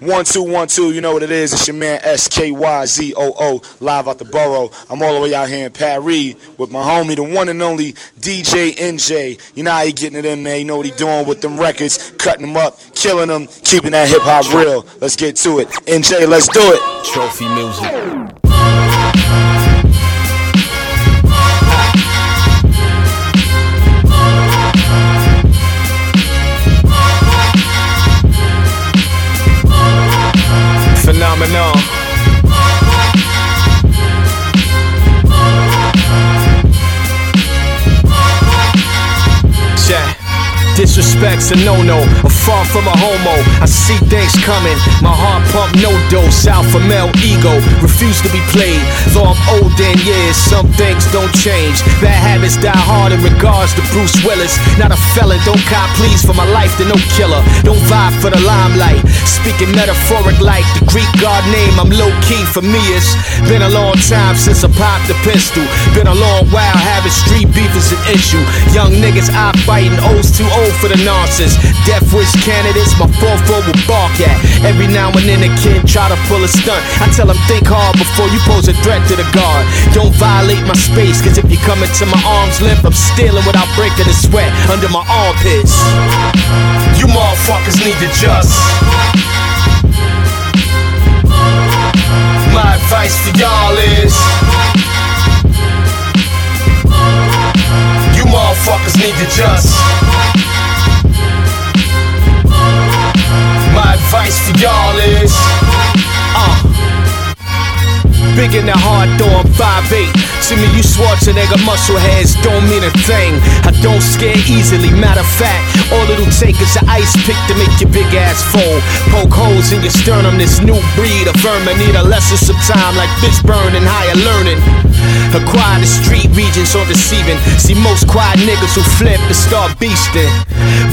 One, two, one, two. You know what it is. It's your man SKYZOO live out the borough. I'm all the way out here in Paris with my homie, the one and only DJ NJ. You know how he getting it in there. You know what he doing with them records, cutting them up, killing them, keeping that hip hop real. Let's get to it. NJ, let's do it. Trophy music. Phenomenon. Disrespect's a no-no, a far from a homo. I see things coming, my heart pump no dose. Alpha male ego, refuse to be played. Though I'm old in years, some things don't change. Bad habits die hard in regards to Bruce Willis. Not a felon, don't cop please for my life to no killer. Don't vibe for the limelight. Speaking metaphoric like the Greek god name, I'm low key for me. It's been a long time since I popped the pistol. Been a long while having street beef is an issue. Young niggas eye fighting, O's too old for the nonsense. Death wish candidates, my 4-4 will bark at. Every now and then a kid try to pull a stunt. I tell them think hard before you pose a threat to the guard. Don't violate my space, cause if you come into my arm's length, I'm stealing without breaking the sweat under my armpits. You motherfuckers need to just. My advice for y'all is. You motherfuckers need to just. Advice to y'all is, uh, big in the heart though I'm 5'8. To me, you Schwarzenegger muscle heads don't mean a thing. I don't scare easily. Matter of fact, all it'll take is an ice pick to make your big ass fold. Poke holes in your sternum. This new breed of vermin need a lesson some time, like fish burn and higher learning. Acquire the street regions on deceiving. See most quiet niggas who flip and start beasting.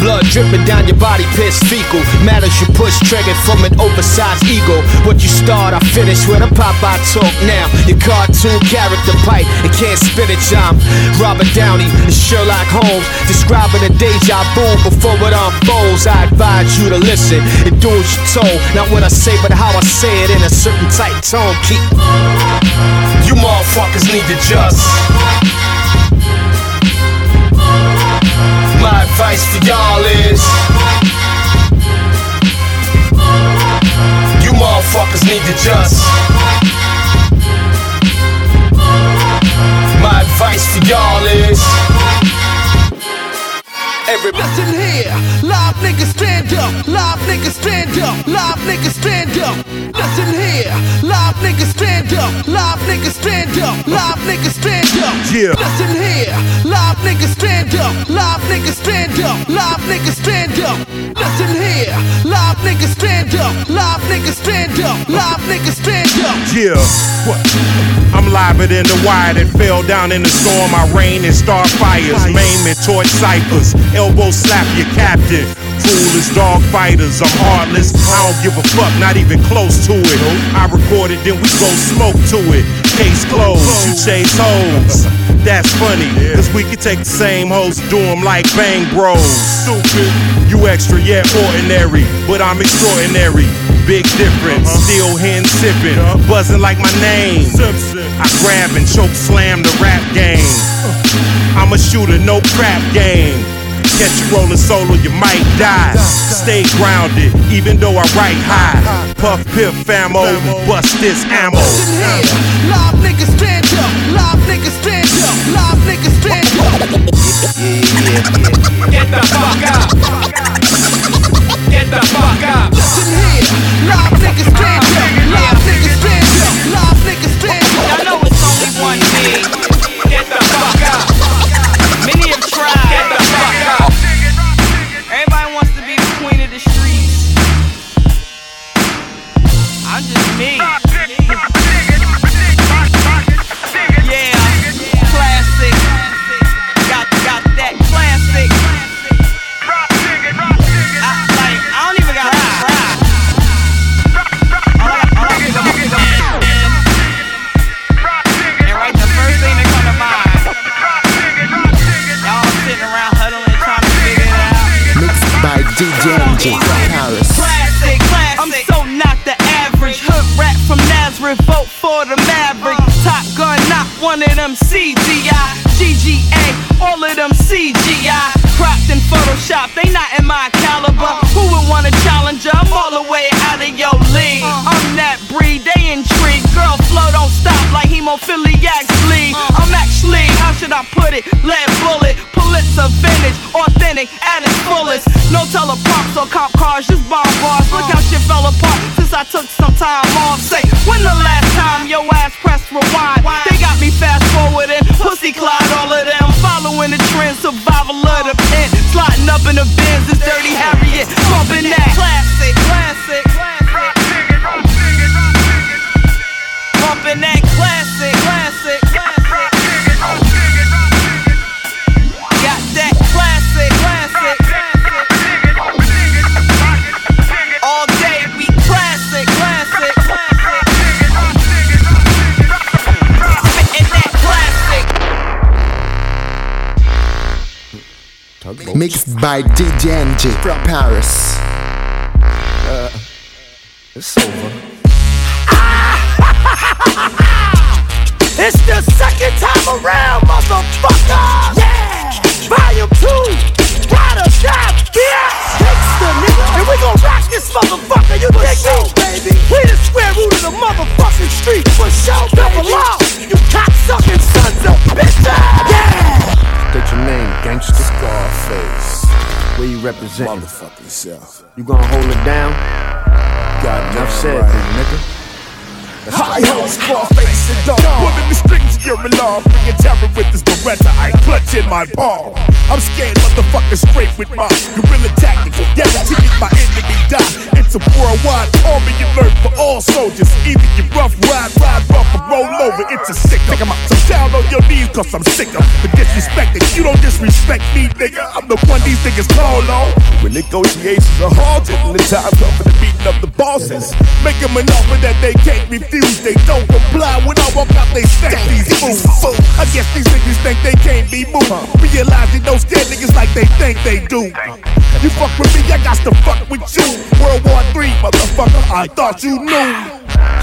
Blood dripping down your body, piss fecal. Matters you push triggered from an oversized ego. What you start, I finish with a Popeye talk now. Your cartoon character pipe and can't spit it, I'm Robert Downey and Sherlock Holmes. Describing a deja vu before it unfolds. I advise you to listen and do as you're told. Not what I say, but how I say it in a certain tight tone. Keep you motherfuckers need to just. My advice to y'all is. You motherfuckers need to just. My advice to y'all is. Every listen here, live niggas stand up, live niggas stand up, live niggas stand up. Listen here, live niggas stand up, live niggas stand up, live niggas stand up. Yeah. Listen here, live niggas stand up, live niggas stand up, live niggas stand up. Listen here, live niggas stand up, live niggas stand up, live niggas stand up. Yeah, what? I'm liver than the wire that fell down in the storm. I rain and start fires, maim and torch ciphers, elbow slap your captain. Cool as dog fighters, I'm heartless. I don't give a fuck, not even close to it. I record it, then we go smoke to it. Case closed, you chase hoes. That's funny, cause we can take the same hoes, do them like Bang Bros. Stupid, you extra, yeah, ordinary, but I'm extraordinary. Big difference, uh-huh. still hen sipping, buzzing like my name. I grab and choke slam the rap game. I'm a shooter, no crap game. Catch you rolling solo, you might die. Stay grounded, even though I write high. Puff piff famo, bust this ammo. Live niggas stand up, live niggas stand up, live niggas stand up. Get the fuck out. Get the fuck out. Listen here, live niggas stand up, live niggas stand up, live niggas stand up. I know it's only one thing. Get the fuck out. DJ Paris. Classic, classic. I'm so not the average hood rat from Nazareth. Vote for the Maverick. Uh. Top Gun, not one of them CGI, GGA, all of them CGI. Cropped in Photoshop, they not in my caliber. Uh. Who would want a challenger? I'm all the way out of your league. Uh. I'm that breed, they intrigue. Girl, flow don't stop like hemophiliacs bleed. I'm actually, how should I put it? Let or cop cars, just bomb bars. Look how shit fell apart since I took some time off. Say, when the last time your ass pressed rewind? They got me fast forwarding, pussy clyde all of them. Following the trend, survival of the pen. Sliding up in the bins, Mixed by DJ NJ from Paris. Uh, it's over. It's the second time around, motherfucker! Yeah! Volume 2! Ride or die, bitch! Gangsta, nigga! And we gon' rock this motherfucker, you dig me? baby! We the square root of the motherfucking street, for sure, double R! You cocksucking sons of bitches! Yeah! State your name, gangster. Scarface. Where you represent? Motherfucking self. You gonna hold it down? God Enough said, then, nigga. High hopes, Scarface and dog. Pulling the strings, you're in love. Bringing terror with this Beretta. I clutch in my palm. I'm scared, motherfucker, straight with my guerrilla tactics. Guaranteeing my enemy die. A worldwide army alert for all soldiers. Either you rough ride, ride rough, or roll over. It's a sick. Up. So down on your knees, cause I'm sick of the disrespecting. You don't disrespect me, nigga. I'm the one these niggas call on. When negotiations are halted and the time comes for the meeting of the bosses, make them an offer that they can't refuse. They don't comply when I walk out, they stack these fools. I guess these niggas think they can't be moved. Realize they don't scare niggas like they think they do. You fuck with me, I got to fuck with you. World War III, motherfucker, I thought you knew.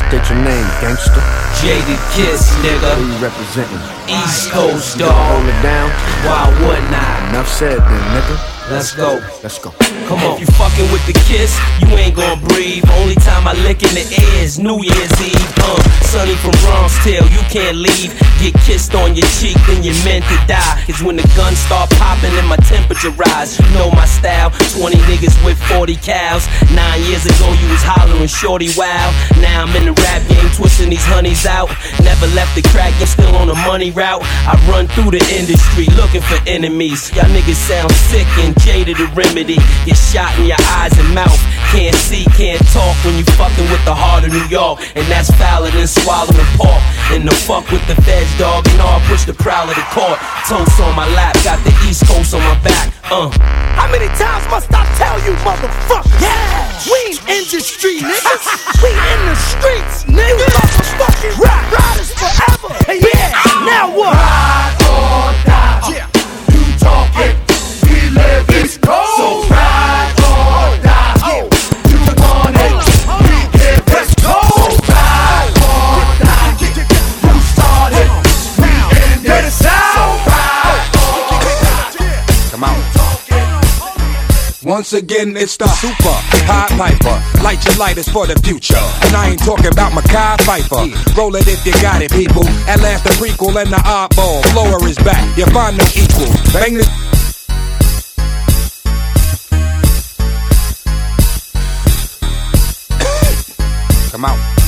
State your name, gangster. Jaded Kiss, Where nigga. you representing? East Coast, You gonna hold it down? Why wouldn't I? Enough said, then, nigga. Let's go. Let's go. Come on. If you fucking with the kiss, you ain't gonna breathe. Only time I lick in the air is New Year's Eve. Uh, Sonny from Bronx Tale, you can't leave. Get kissed on your cheek, then you're meant to die. Cause when the guns start popping and my temperature rise, you know my style. 20 niggas with 40 cows. Nine years ago, you was hollering shorty wow. Now I'm in the rap game, twisting these honeys out. Never left the crack, you still on the money route. I run through the industry looking for enemies. Y'all niggas sound sick and jaded to remedy. Get shot in your eyes and mouth. Can't see, can't talk when you fucking with the heart of New York. And that's fouler than swallowing pork. And the fuck with the feds, dog. And all push the prowl of the court. Toast on my lap, got the East Coast on my back. Uh. How many times must I tell you, motherfucker? Yeah! We ain't industry, niggas. we in the streets, niggas. Motherfucking rap riders forever. Yeah, now what? Ride or die. Once again, it's the super high piper. Light your lighters for the future. And I ain't talking about Mackay Pfeiffer. Roll it if you got it, people. At last, the prequel and the oddball. Blower is back. You find no equal. Bang this. Come out.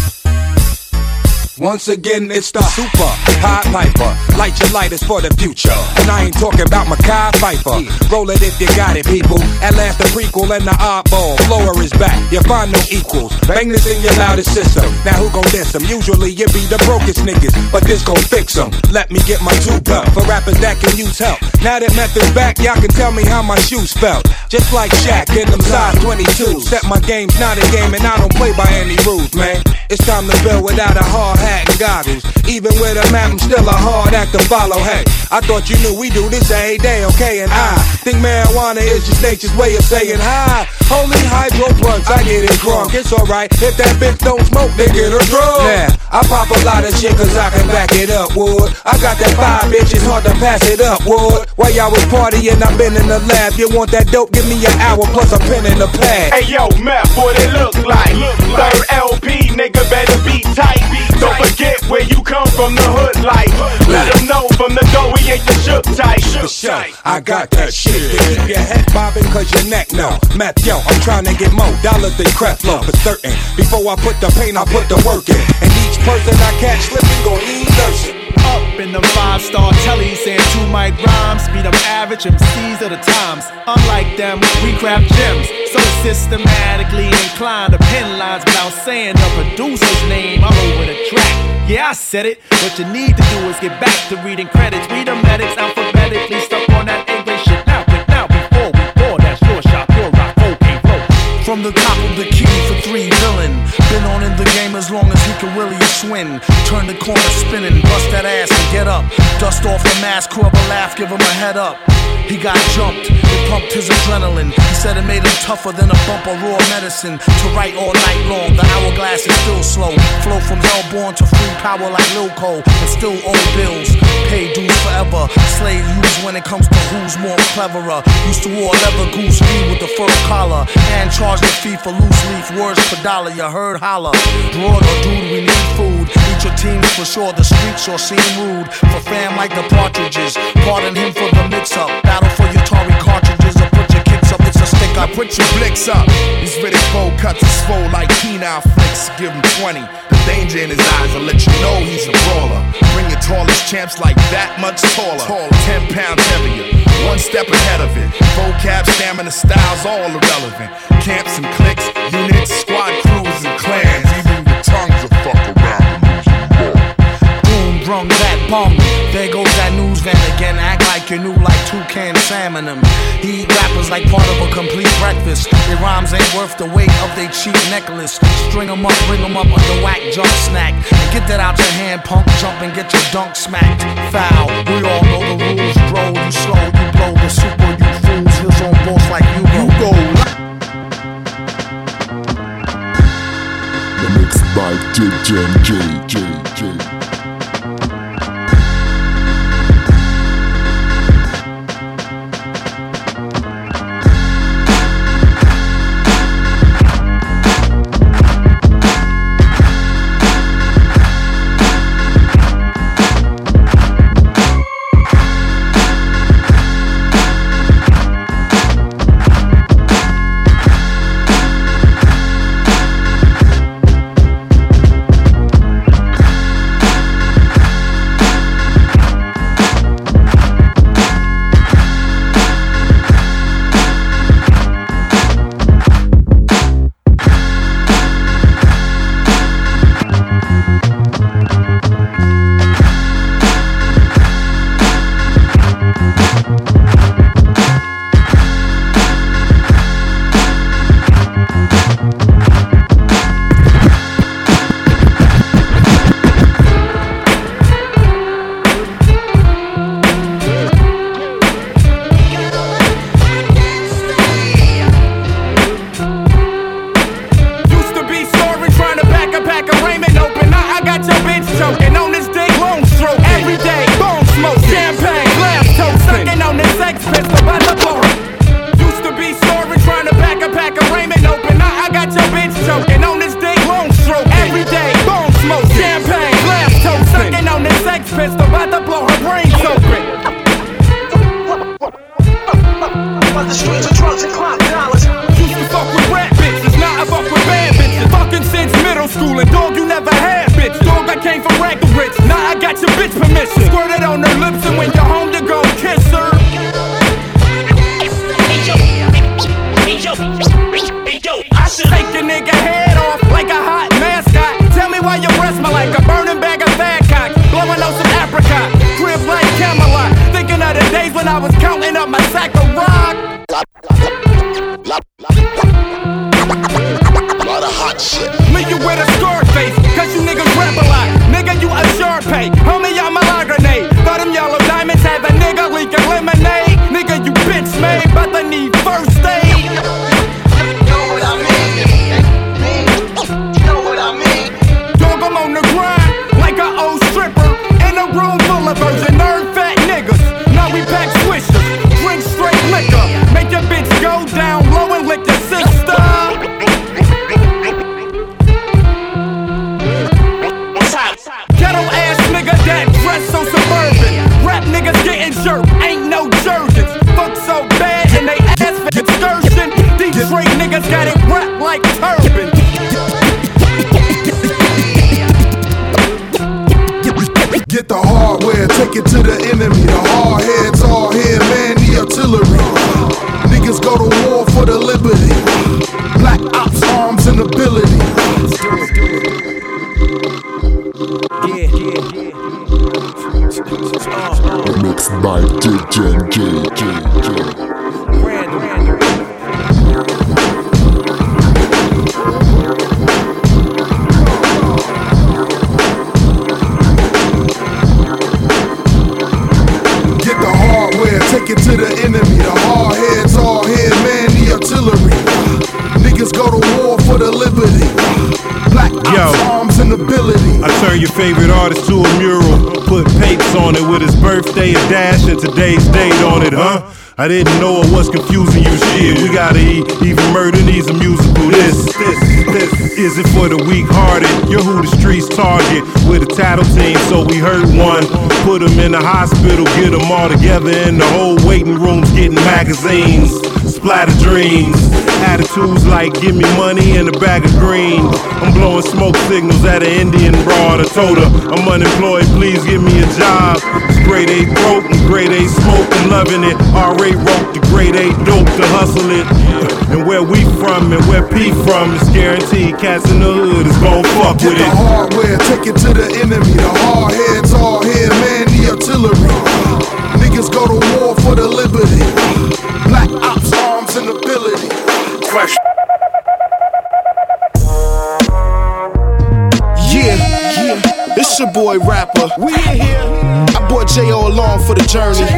Once again, it's the super high piper. Light your lighters for the future. And I ain't talking about Mackay Pfeiffer. Roll it if you got it, people. At last, the prequel and the oddball. Blower is back. You find no equals. Bang this in your loudest system. Now who gon' diss them? Usually it be the brokest niggas, but this gon' fix them. Let me get my tube up for rappers that can use help. Now that method's back, y'all can tell me how my shoes felt. Just like Shaq in them size 22. Set my game's not a game and I don't play by any rules, man. It's time to build without a hard hat and goggles. Even with a map, I'm still a hard act to follow. Hey, I thought you knew we do this every day, okay? And I think marijuana is just nature's way of saying hi. Holy hydro blunts, I get it drunk. It's alright, if that bitch don't smoke, they get her drunk. Now, I pop a lot of shit cause I can back it up, wood. I got that five bitches, hard to pass it up, wood. While y'all was partying, I've been in the lab. You want that dope? Give me an hour plus a pen in the pad. Hey yo, meth what it look like? Look like. Third LP, nigga, better be tight. Be don't forget where you come from, the hood like. Let them know from the go we ain't the shook type. Shook type. I got that shit. Keep your head bobbing cause your neck no. Meth yo. I'm trying to get more dollars than Creflo for certain. Before I put the pain, I put the work in. And each person I catch slipping gon' need nursing. Up in the five star telly, saying two mic rhymes. Beat them average MCs of the times. Unlike them, we craft gems. So systematically inclined to pen lines without saying the producer's name. I'm over the track. Yeah, I said it. What you need to do is get back to reading credits. Read the medics alphabetically stuck From the top of the key for three villain. Been on in the game as long as he can really swing. Turn the corner spinning, bust that ass and get up. Dust off the mask, curl a laugh, give him a head up. He got jumped, it pumped his adrenaline. He said it made him tougher than a bump of raw medicine. To write all night long, the hourglass is still slow. Flow from hellborn to free power like Lil Cole, and still owe bills. Pay dues forever. Slave use when it comes to who's more cleverer. Used to wore leather goose with the fur collar and charged 50 for loose leaf words for dollar. You heard holla. Lord or dude, we need food. Eat your teams for sure. The streets or seem rude. For fam like the partridges. Pardon him for the mix up. Battle for your Tory cartridges or put your kicks up. It's a stick up. Now put your blicks up. These Riddick Bowe cuts are swole like penile flicks. Give him 20. The danger in his eyes will let you know he's a brawler. Bring your tallest champs like that much taller. taller. 10 pounds heavier one step ahead of it. Vocab, stamina, styles, all irrelevant. Camps and cliques, units, squad crews, and clans. Even your tongues will fuck around. Boom, brung that bum. There goes that news van again. Act like you knew like toucan salmon them. He eat rappers like part of a complete breakfast. Their rhymes ain't worth the weight of their cheap necklace. String 'em up, bring 'em up under whack jump snack. And get that out your hand, punk. Jump and get your dunk smacked. Foul. We all know the rules, bro. You slow, you blow the super, you fools. Heels on boss like you go. You go. The mix by DJ Mixed by DJ J turn your favorite artist to a mural. Put papes on it with his birthday, a dash, and today's date on it, huh? I didn't know it was confusing you shit. We gotta eat, even murder needs a musical. This, this, this is it for the weak hearted. You're who the streets target with a tattle team, so we hurt one. Put them in the hospital, get them all together in the whole waiting rooms, getting magazines. Splatter dreams, attitudes like give me money and a bag of green. I'm blowing smoke signals at an Indian broad. I told her I'm unemployed, please give me a job. It's grade A broke and grade A smoke, I'm loving it. RA wrote the grade A dope to hustle it. And where we from and where P from is guaranteed. Cats in the hood is gon' fuck Get with the it. hardware, take it to the enemy. The hard heads all here, man, the artillery. Niggas go to war for the liberty. Black ops, arms, and ability. Question. Yeah, yeah. It's your boy rapper. We in here. I brought J.O. along for the journey.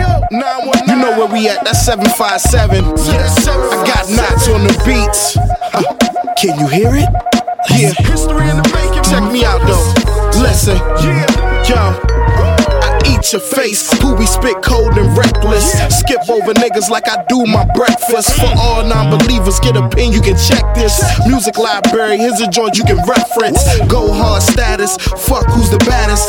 You know where we at? That's 757. I got knots on the beats. Huh. Can you hear it? Yeah. History in the making. Check me out though. Listen. Yo. Eat your face. Who we spit cold and reckless. Skip over niggas like I do my breakfast. For all non believers, get a pin, you can check this. Music library, here's a joint you can reference. Go hard status, fuck who's the baddest.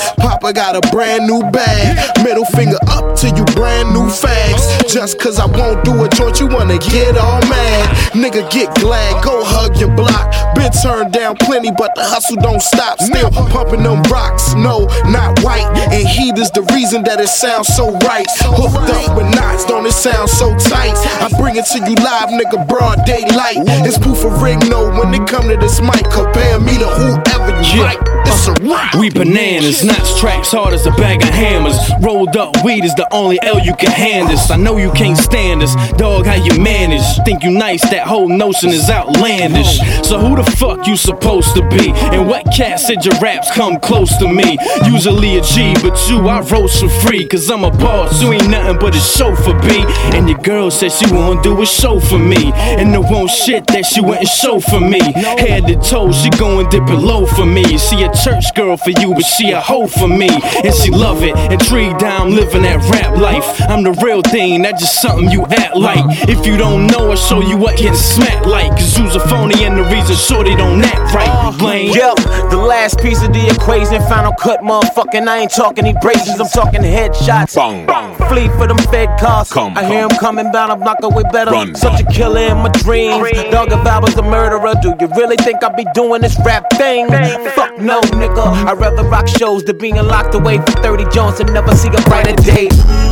Papa got a brand new bag. Middle finger up to you, brand new fags. Just cause I won't do a joint, you wanna get all mad. Nigga, get glad, go hug your block. Been turned down plenty, but the hustle don't stop. Still pumping them rocks, no, not white. And heat is the reason that it sounds so right. Hooked up with knots, don't it sound so tight? I bring it to you live, nigga, broad daylight. It's proof of ring, no, when it come to this mic, compare me to whoever you like. It's a rock. We bananas, knots hard as a bag of hammers. Rolled up weed is the only L you can hand us. I know you can't stand us, dog. How you manage? Think you nice? That whole notion is outlandish. So who the fuck you supposed to be? And what cat said your raps come close to me? Usually a G, but you I roast for free. Cause I'm a boss, you ain't nothing but a chauffeur B. And your girl said she won't do a show for me. And the one shit that she wouldn't show for me. Head to toe, she going dip it low for me. She a church girl for you, but she a hoe for me. And she love it. Intrigued how I'm living that rap life. I'm the real thing, that's just something you act like. If you don't know, I'll show you what getting smacked like. Cause you's a phony and the reason shorty don't act right. Blame. Uh, yo, the last piece of the equation, final cut, motherfucking. I ain't talking any abrasions, I'm talking headshots. Bang, bang. Flee for them fed cars. Come, I hear him coming bound, I'm not way better. Run, Such a killer in my dreams. Dog, if I was a murderer, do you really think I'd be doing this rap thing? Fuck no, nigga. I'd rather rock shows than being locked away for 30 Jones and never see a brighter day.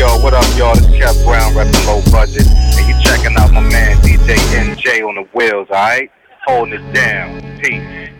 Yo, what up, y'all? This is Chef Brown, rappin' low budget, and you checking out my man DJ NJ on the wheels. All right, holding it down. Peace.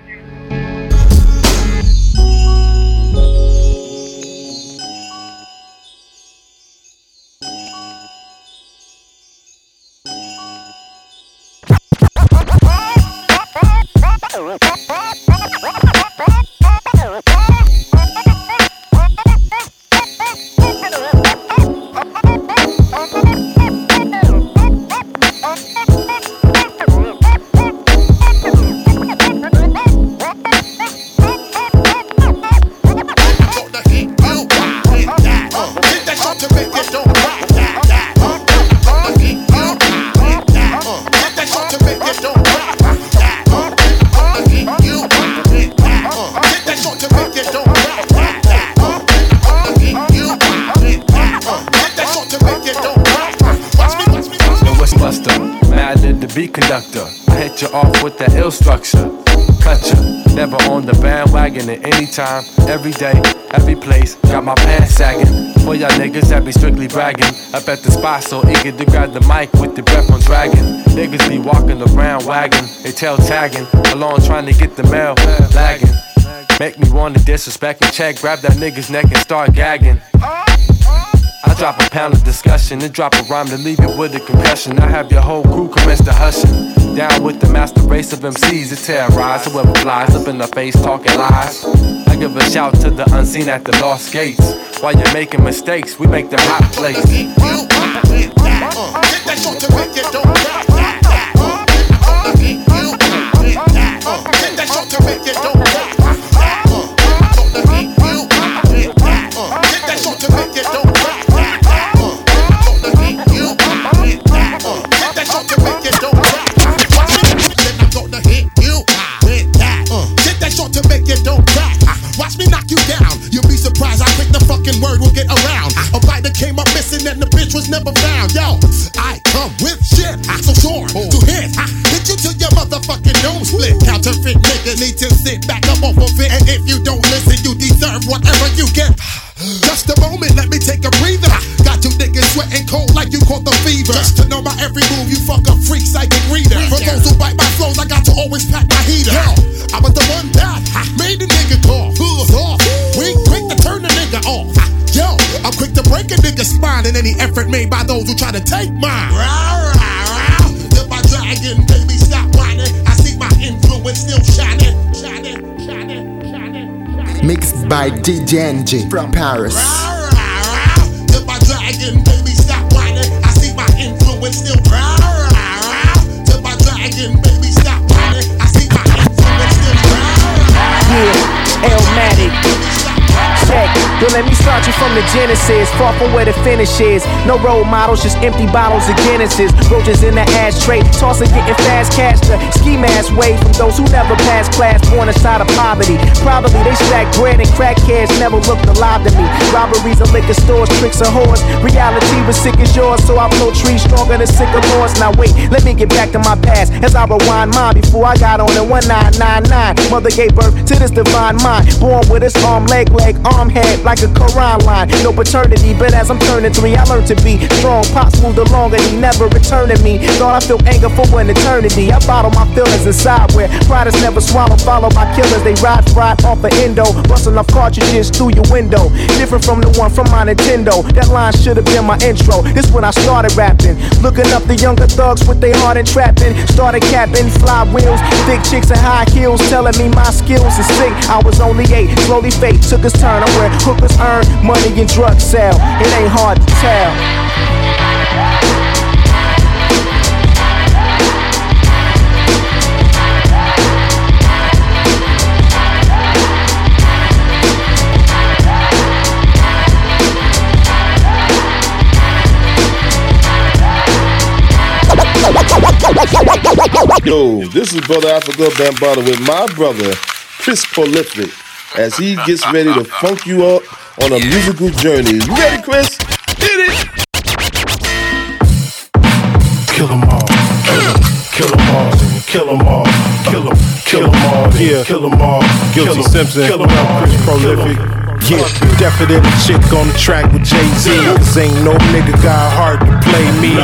At every day, every place. Got my pants sagging. For y'all niggas that be strictly bragging. Up at the spot, so eager to grab the mic with the breath on dragging. Niggas be walking around wagging, they tail tagging, along trying to get the mail, lagging. Make me wanna disrespect and check, grab that nigga's neck and start gagging. I drop a pound of discussion and drop a rhyme to leave it with a concussion. I have your whole crew commence to hushing. Down with the master race of MCs that terrorize whoever flies up in the face talking lies. I give a shout to the unseen at the lost gates. While you're making mistakes, we make them hot plates. Watch by DJ NJ from Paris. If my dragon, baby, stop whining. I see my influence still. If my dragon, baby, stop whining. I see my influence still. Yeah, Elmatic. Check. Yo, let me start you from the genesis. Far from where the finish is. No role models, just empty bottles of Guinnesses. Roaches in the ashtray. Tossing, getting fast cash. The ski mask way from those who never passed class, born inside of poverty. Probably they stack bread and crack crackheads never looked alive to me. Robberies of liquor stores, tricks and whores. Reality was sick as yours, so I blow trees stronger than sycamores. Now wait, let me get back to my past as I rewind mine before I got on in 1999. Mother gave birth to this divine mind, born with its arm, leg, leg, arm, head like a Quran line. No paternity, but as I'm turning three, I learned to be strong. Pops moved along and he never returned to me. Thought I feel anger for an eternity. I bottle my feelings inside where pride never swallowed. Follow by killers, they ride fried off an endo, busting off cartridges through your window. Different from the one from my Nintendo. That line should have been my intro. This when I started rapping. Looking up the younger thugs with their heart and trapping. Started capping, fly wheels, thick chicks and high heels, telling me my skills is sick. I was only eight, slowly fate took its turn. I'm where hookers earn money and drugs sell. It ain't hard to tell. Yo, this is Brother Afrika Bambaataa with my brother, Cris Prolific, as he gets ready to funk you up on a musical journey. You ready, Cris? Hit it! Kill them all, kill them, kill them all, kill them all, kill them, kill them all, yeah, kill them all, Guilty Simpson, kill them all, Cris Prolific. Yeah, definite chick on the track with Jay Z. Cause ain't no nigga got heart to play me.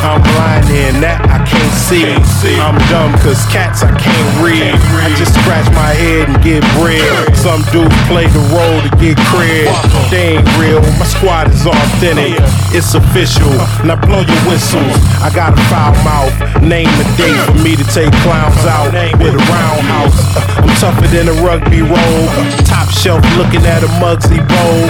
I'm blind and that I can't see. I'm dumb cause cats I can't read. I just scratch my head and get bread. Some dudes play the role to get cred. They ain't real, my squad is authentic. It's official, now blow your whistles. I got a foul mouth, name a date for me to take clowns out with a roundhouse. I'm tougher than a rugby roll. Top shelf looking at a Mugsy bowl.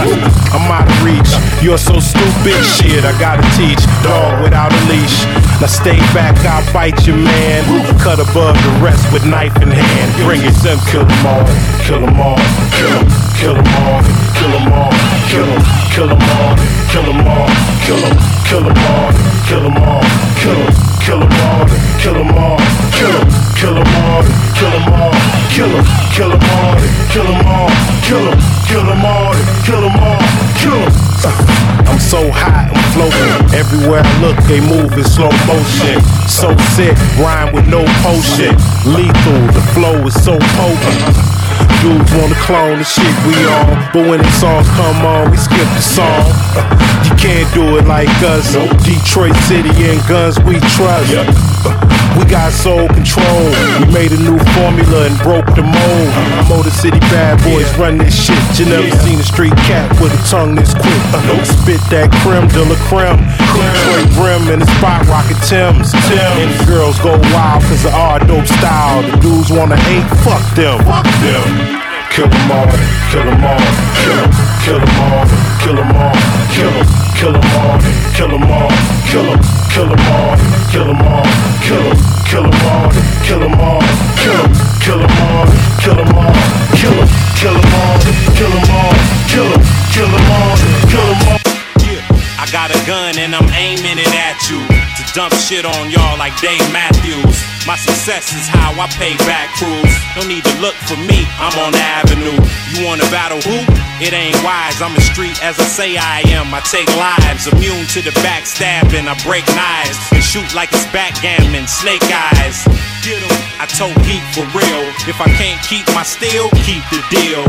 I'm out of reach. You're so stupid. Shit, I gotta teach. Dog without a leash. Now stay back, I'll bite you, man. Cut above the rest with knife in hand. Bring it, them, kill them all. Kill them all. Kill them. Kill them all. Kill them all. Kill them. Kill them all. Kill them all. Kill them. Kill them all. Kill them all. Kill them. Kill them all. Kill them all. Kill them. Kill them all. Kill them all. Kill them. Kill them all. Kill them all. Kill them. So hot, I'm floating. Everywhere I look, they move in slow motion. So sick, rhyme with no potion. Lethal, the flow is so potent. Dudes wanna clone the shit we on, but when the songs come on, we skip the song. You can't do it like us. Detroit City and guns we trust. We got soul control. We made a new formula and broke the mold. Motor City bad boys run this shit. You never seen a street cat with a tongue this quick. Spit that creme de la creme. Detroit Rim and the spot rocket Tim's. Tim. And the girls go wild cause of our dope style. The dudes wanna hate, fuck them. Fuck them. Kill them all, kill them all, kill them, all, kill them all, kill them, kill them all, kill them all, kill them, kill them all, kill them all, kill them, kill them all, kill them all, kill them, kill them all, kill them all, kill them, kill them all, kill them all, kill them, kill them all, kill them all. I got a gun and I'm aiming it at you dump shit on y'all like Dave Matthews. My success is how I pay back crews. No need to look for me, I'm on the avenue. You wanna battle who? It ain't wise. I'm a street as I say I am. I take lives, immune to the backstabbing. I break knives and shoot like it's backgammon, snake eyes. I told Heat for real. If I can't keep my steel, keep the deal.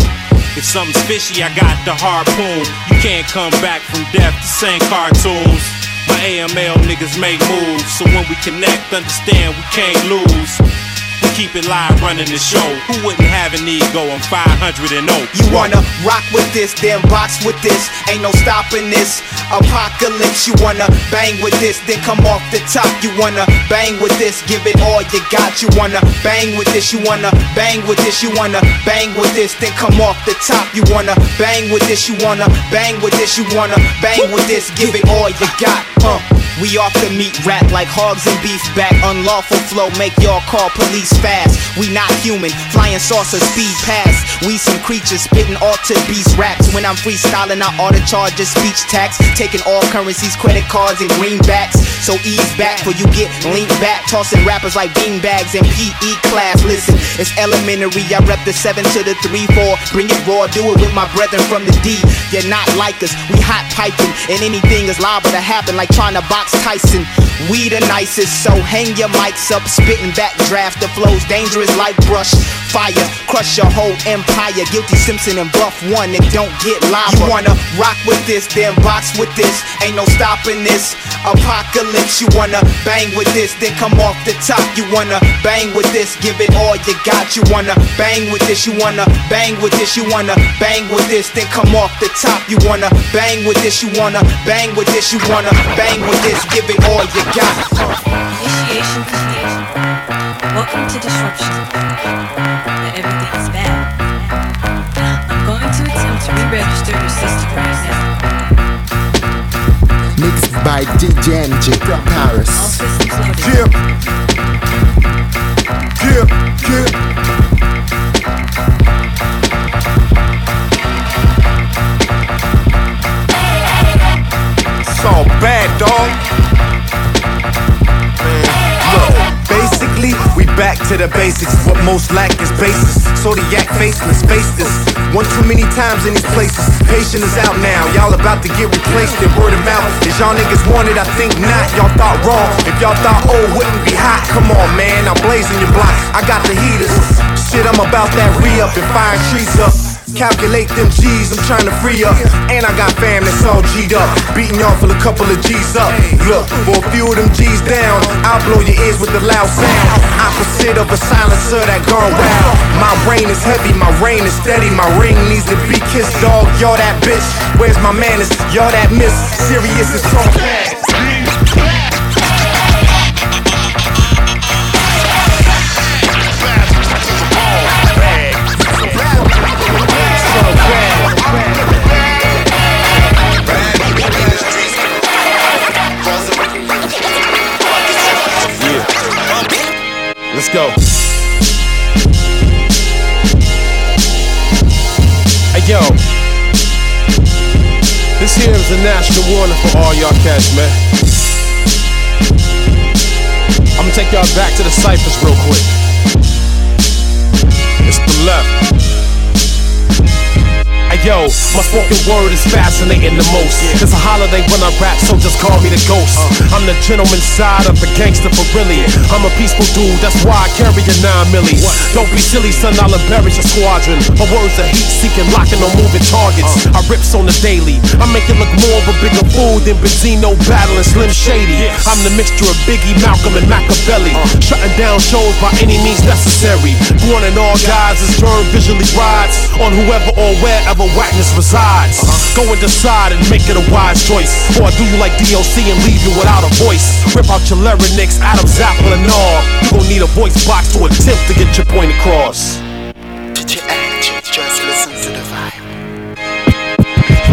If something's fishy, I got the harpoon. You can't come back from death to same cartoons. My AML niggas make moves, so when we connect, understand we can't lose. We keep it live running the show. Who wouldn't have an ego? I'm 500 and 0. You wanna rock with this, then box with this. Ain't no stopping this. Apocalypse, you wanna bang with this, then come off the top. You wanna bang with this, give it all you got. You wanna bang with this, you wanna bang with this, you wanna bang with this, then come off the top. You wanna bang with this, you wanna bang with this, you wanna bang with this, give it all you got. Uh. We off the meat rat like hogs and beef back. Unlawful flow, make y'all call police fast. We not human, flying saucer speed past. We some creatures spitting altered beast raps. When I'm freestyling, I oughta charge a speech tax. Taking all currencies, credit cards, and greenbacks. So ease back for you get leaned back. Tossing rappers like beanbags in PE class. Listen, it's elementary. I rep the 7 to the 3 4. Bring it raw, do it with my brethren from the D. You're not like us, we hot piping. And anything is liable to happen like trying to box Tyson. We the nicest, so hang your mics up, spitting back draft. The flow's dangerous like brush fire. Crush your whole empire. Guilty Simpson and Buff One and don't get lava. You wanna rock with this, then box with this. Ain't no stopping this. Apocalypse, you wanna bang with this, then come off the top. You wanna bang with this, give it all you got. You wanna bang with this, you wanna bang with this, you wanna bang with this, then come off the top. You wanna bang with this, you wanna bang with this, you wanna bang with this, give it all you got. Initiation. Welcome to disruption. Attempt re-register your system right now. Mixed by DJ NJ from Paris. Yeah. Yeah, yeah. It's all bad, dog. Back to the basics. What most lack is basis. Zodiac faceless, face this. One too many times in these places. Patient is out now. Y'all about to get replaced in word of mouth. Is y'all niggas wanted? I think not. Y'all thought wrong. If y'all thought old wouldn't be hot, come on, man. I'm blazing your block. I got the heaters. Shit, I'm about that re up and firing trees up. Calculate them G's, I'm trying to free up. And I got fam that's all G'd up. Beating y'all for a couple of G's up. Look, for a few of them G's down, I'll blow your ears with the loud sound. Opposite of a silencer that gone wild. My brain is heavy, my rain is steady. My ring needs to be kissed, dog. Y'all that bitch. Where's my manners? Y'all that miss. Serious is so bad. Is a national warning for all y'all cats, man. I'm gonna take y'all back to the ciphers real quick. It's the left. Yo, my spoken word is fascinating the most. It's a holiday when I rap, so just call me the ghost. I'm the gentleman side of the gangster for really. I'm a peaceful dude, that's why I carry a 9 milli. Don't be silly, son, I'll embarrass your squadron. My words are heat seeking, locking on moving targets. I rips on the daily. I make it look more of a bigger fool than Benzino battling Slim Shady. I'm the mixture of Biggie, Malcolm, and Machiavelli. Shutting down shows by any means necessary. One and all guys is turned visually rides on whoever or wherever whackness resides. Go and decide and make it a wise choice. Or I do you like DOC and leave you without a voice. Rip out your larynx, Adam Zappa and all. You gon' need a voice box to attempt to get your point across. Just listen to the vibe.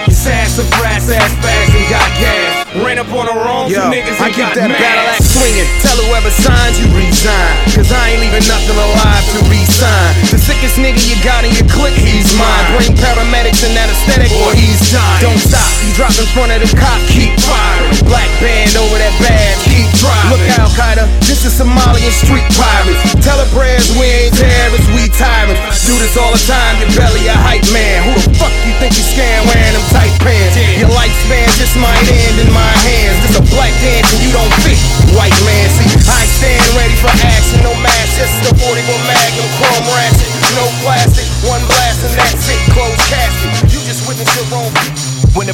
His ass a brass ass fast and got gas. Ran up on the wrong Yo, two niggas I keep got that mad. battle axe swinging. Tell whoever signs you resign. Cause I ain't leaving nothing alive to resign. The sickest nigga you got in of the cop, keep firing. Black band over that bad, keep driving. Look Al Qaeda, this is Somalian street pirates. Tell the prayers we ain't terrorists, we tyrants. Do this all the time, your belly a hype man. Who the fuck you think you scam wearing them tight pants? Your lifespan just might end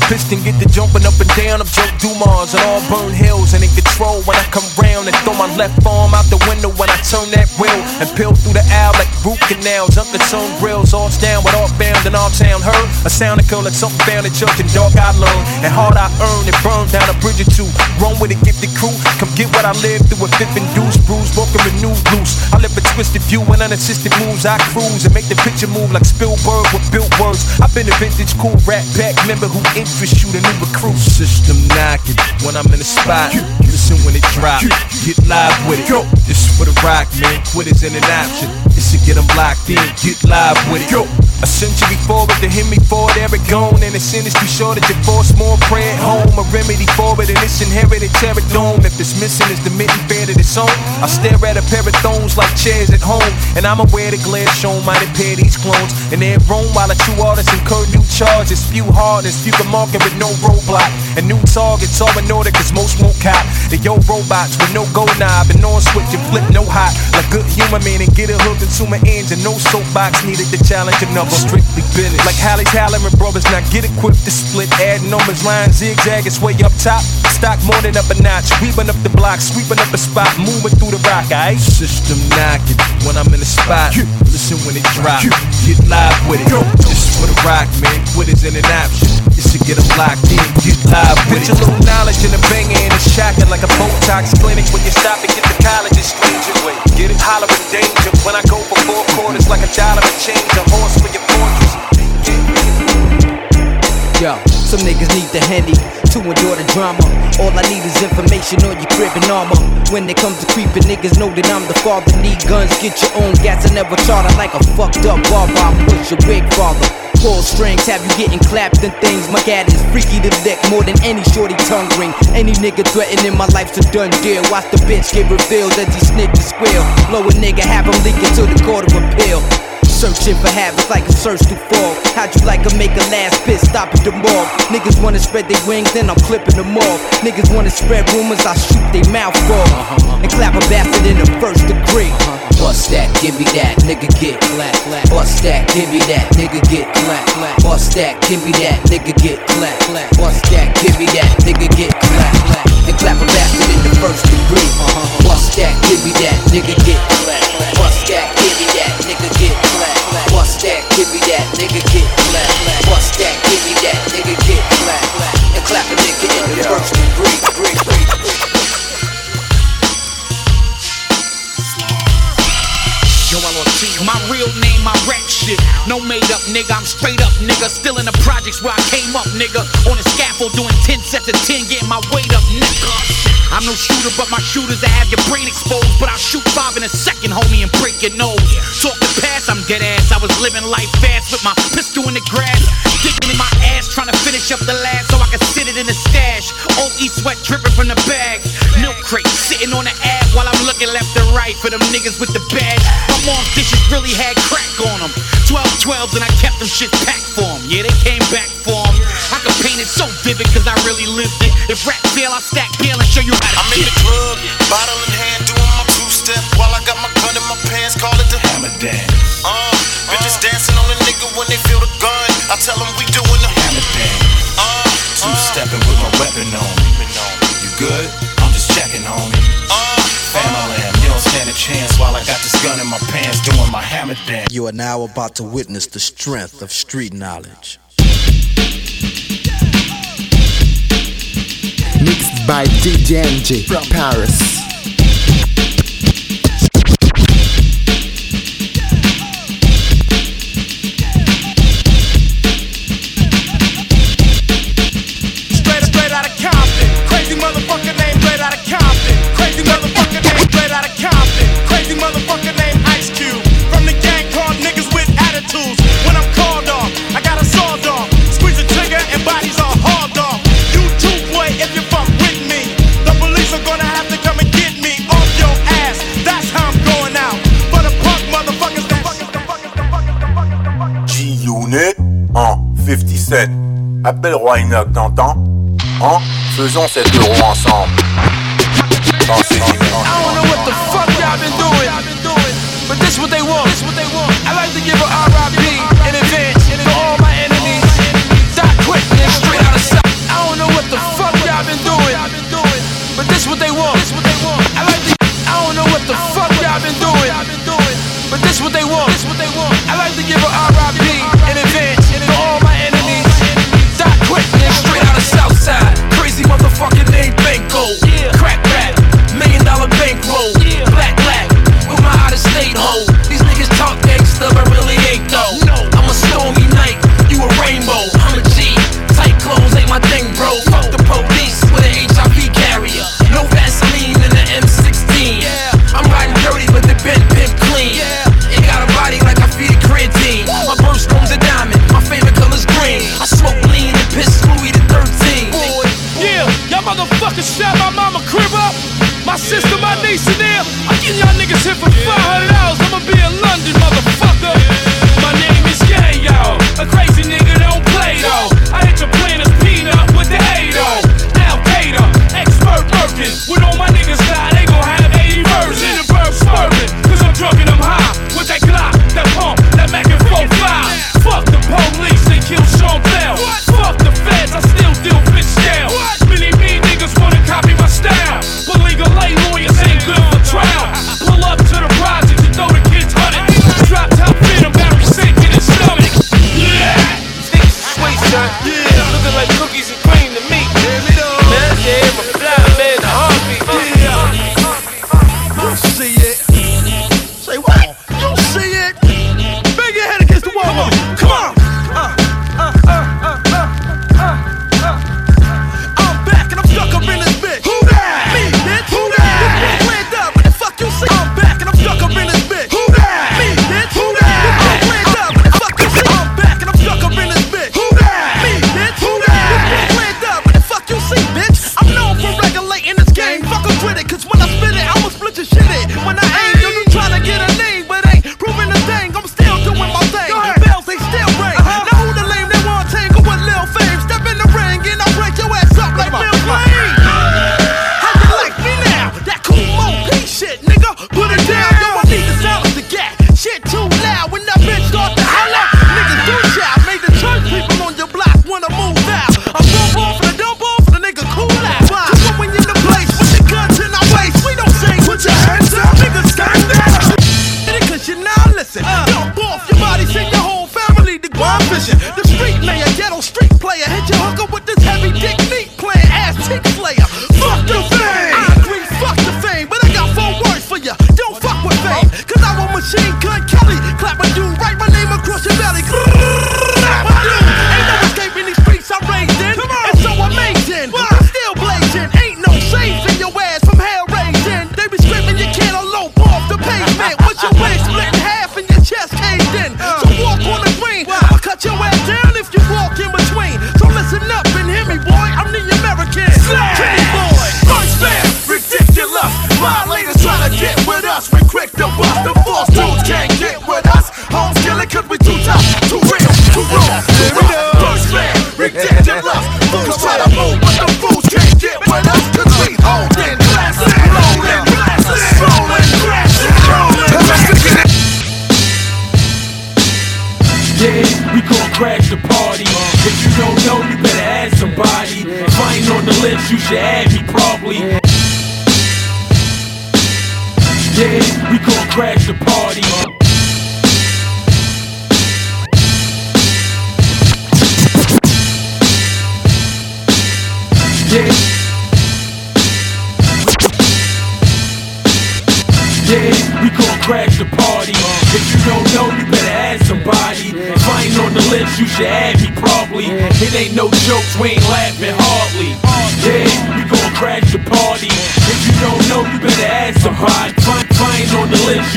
Piston get to jumping up and down, I'm Joe Dumars and all burn hills and in control when I come round and throw my left arm out the window when I turn that wheel and peel through the aisle like root canals. Tone grills, arms down with all bound and arm sound heard. A sound that something found in church and dark I learned and hard I earned and burned down a bridge or two. Wrong with a gifted crew, come get what I live through a fifth and deuce, bruise, broken renewed loose. I live a twisted view and unassisted moves. I cruise and make the picture move like Spielberg with built words. I've been a vintage cool rap pack member who interest you, the new recruit. System knocking when I'm in the spot. Listen when it drop, get live with it. This is for the rock, man. Quitters ain't an option. This should get them locked in, get live with it. A century forward to me forward, every gone. And it's industry that you force more prayer at home. A remedy for it, and it's inherited terror dome. If it's missing, it's the mitten bed of its own. I stare at a pair of thrones like chairs at home. And I'm aware the glare shown might impair these clones. And they're roam while the true artists incur new charges. Few hardness, few can market with no roadblock. And new targets all in order, cause most won't cop. They yo robots with no go knob and on switch and flip no hot. Like good human man and get it hooked into my. And no soapbox needed to challenge another. Strictly business. Like Hallie Halloran brothers, now get equipped to split. Add numbers, line zigzag, it's way up top. Stock more than up a notch. Weaving up the block, sweeping up a spot, moving through the rock, aight? System knocking when I'm in the spot. Listen when it drop. Get live with it. This is for the rock, man. Quitters ain't an option. This to get them locked in. Get live with it. Put your little knowledge in the banger and it's shocking like a Botox clinic when you stop and get the college is stranger way. Get it hollering danger when I go before quarters like a dollar and change. A horse for your. Yo, some niggas need the handy to endure the drama. All I need is information on your crib and armor. When it comes to creeping, niggas know that I'm the father. Need guns, get your own gas. I never charter like a fucked up barber. I push your big father. Pull strings, have you getting clapped and things. My gat is freaky to the deck more than any shorty tongue ring. Any nigga threatening my life's a done deal. Watch the bitch get revealed as he these snitches squeal. Blow a nigga, have him leaking to the court of appeal. Searching for habits like a search through fog. How'd you like to make a last pit stop at the morgue? Niggas wanna spread their wings, then I'm clipping them off. Niggas wanna spread rumors, I shoot their mouth off. Uh-huh. And clap a bastard in the first degree. Uh-huh. Bust that, give me that, nigga get clap, clap. Bust that, give me that, nigga get clap, clap. Bust that, give me that, nigga get clap, clap. Bust that, give me that, nigga get clap, clap. And clap a bastard in the first degree. Uh-huh. Bust that, give me that, nigga get clap, clap. Bust that, give me that, nigga give me that, nigga get clap, clap. Bust that, give me that, nigga get clap, clap. And clap a nigga in the first degree. shit. No made up nigga, I'm straight up nigga. Still in the projects where I came up, nigga. On the scaffold doing 10 sets of 10, getting my weight up, nigga. I'm no shooter, but my shooters that have your brain exposed. But I'll shoot five in a second, homie, and break your nose. Talk the past, I'm dead ass. I was living life fast with my pistol in the grass. Digging in my ass, trying to finish up the last so I can sit it in the stash. OE sweat dripping from the bag. Milk crate sitting on the ass while I'm looking left and right for them niggas with the badge. My mom's dishes really had crack on them. 12 12s and I kept them shit packed for them. Yeah, they came back for them. I could paint it so vivid cause I really lived it. If rap fail, I stack bail and show you how to I'm get. in the club, bottle in hand, doing my two step while I got my gun in my pants, call it the hammer dance. Uh, bitches uh. dancing on the nigga when they feel the gun. I tell them we doing the hammer dance. Uh, two uh. stepping with my weapon on. You good? I'm just checking on me. Uh, uh. I am, you don't stand a chance while I got this gun in my my hammer. You are now about to witness the strength of street knowledge. Mixed by DJ from Paris. 50 Cent. Appelle Roy Enoch, t'entends? Hein? Faisons cet euro ensemble. Pensez-y. I don't know what the fuck y'all been doing, but this is what they want.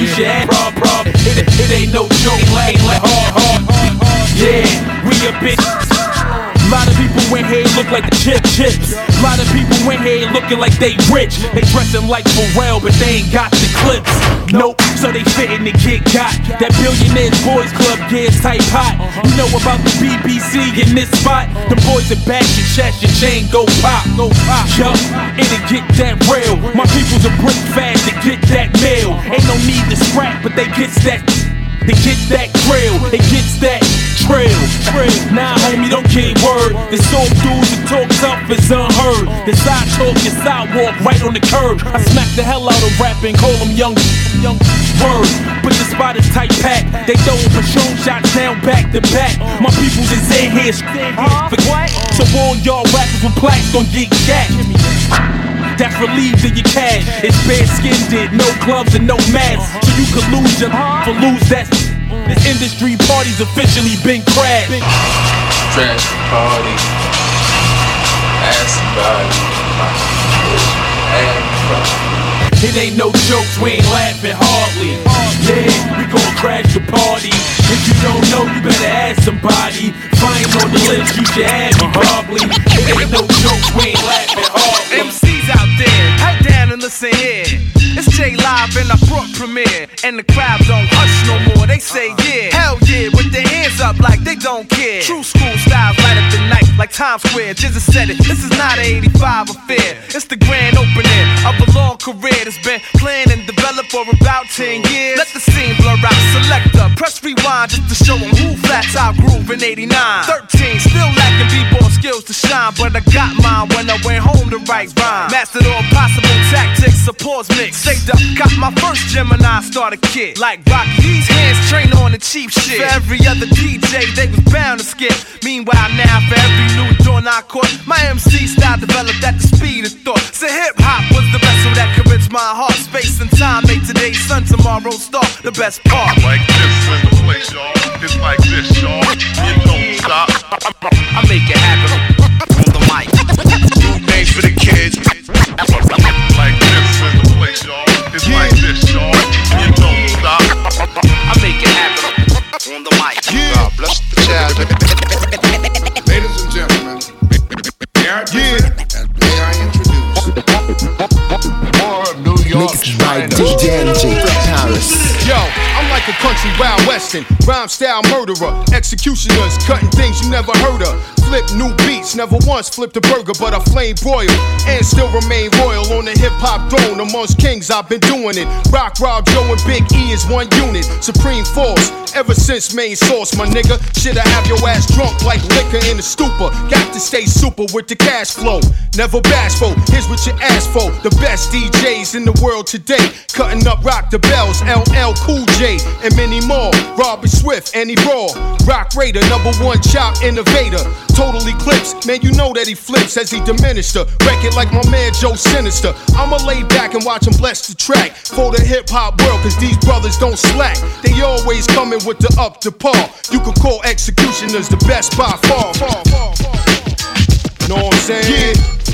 Add prob prob. It, it ain't no joke, like like hard hard. Yeah, we a bitch. A lot of people went here look like the chip chips. A lot of people went here looking like they rich. They dressing like Pharrell, but they ain't got the clips. Nope, so they fit in the get got. That billionaires boys club gets type hot. You know about the BBC in this spot? The boys are back your chest, your chain go pop, go pop. Yo, it'll get that real. My people's a brick fast to get that mail. Ain't no need to scrap, but they gets that. They get that grill, it gets that trail. trail. Nah, homie, don't get word. The soul dudes that talk tough is unheard. The side talk is sidewalk right on the curb. I smack the hell out of rap and call them young, young word. But the spot is tight packed. They throwing Patron shots down back to back. My people just in here. Uh, so all y'all rappers with plaques gon' get gat. That's relieved in your cash. It's bare skinned, no gloves and no mask. So you could lose your for lose that. This industry party's officially been crashed. Trash party. Ask somebody. Ask It ain't no jokes, we ain't laughing hardly. Yeah, we gon' crash the party. If you don't know, you better ask somebody. If I ain't on the list, you should add me probably. It ain't no jokes, we ain't laughing hardly. MCs out there, head down and listen here. It's J Live and I brought Premier. And the crowd don't hush no more, they say yeah. Hell yeah, with their hands up like they don't care. True school styles light up the night like Times Square. Jizza said it, this is not an 85 affair. It's the grand opening of a long career that's been planned and developed for about 10 years. Let the scene blur out, select up, press rewind just to show them who flats out groove in 89. 13, still lacking b-ball skills to shine, but I got mine when I went home to write rhyme. Mastered all possible tactics, supports mix. Saved up, got my first Gemini starter kit. Like Rocky, these hands train on the cheap shit. For every other DJ, they was bound to skip. Meanwhile, now for every new joint I caught, my MC style developed at the speed of thought. So hip hop was the vessel that could reach my heart. Space and time made today's sun, tomorrow's star. The best part. Like this in the place, y'all. It's like this, y'all. You don't stop. I make it happen on the mic. New names for the kids. Like this in the place, y'all. It's like this, y'all. You don't stop. I make it happen on the mic. God bless the child. New Mixed by DJ Paris. Yo, I'm like a country wild western, rhyme style murderer, X-Ecutioners cutting things you never heard of. Flip new beats, never once flipped a burger, but I flame broil and still remain royal on the hip hop throne. Amongst kings, I've been doing it. Rock, Rob, Joe, and Big E is one unit. Supreme force, ever since main source, my nigga. Should I have your ass drunk like liquor in a stupor? Got to stay super with the cash flow. Never bashful, here's what you asked for. The best DJs in the world today. Cutting up Rock the Bells, LL Cool J, and many more. Robbie Swift, Annie Raw, Roc Raida, number one chop innovator. Total eclipse, man, you know that he flips as he diminished. Wreck it like my man Joe Sinister. I'ma lay back and watch him bless the track for the hip hop world, cause these brothers don't slack. They always coming with the up to par. You could call X-Ecutioners the best by far. Know what I'm saying? Yeah.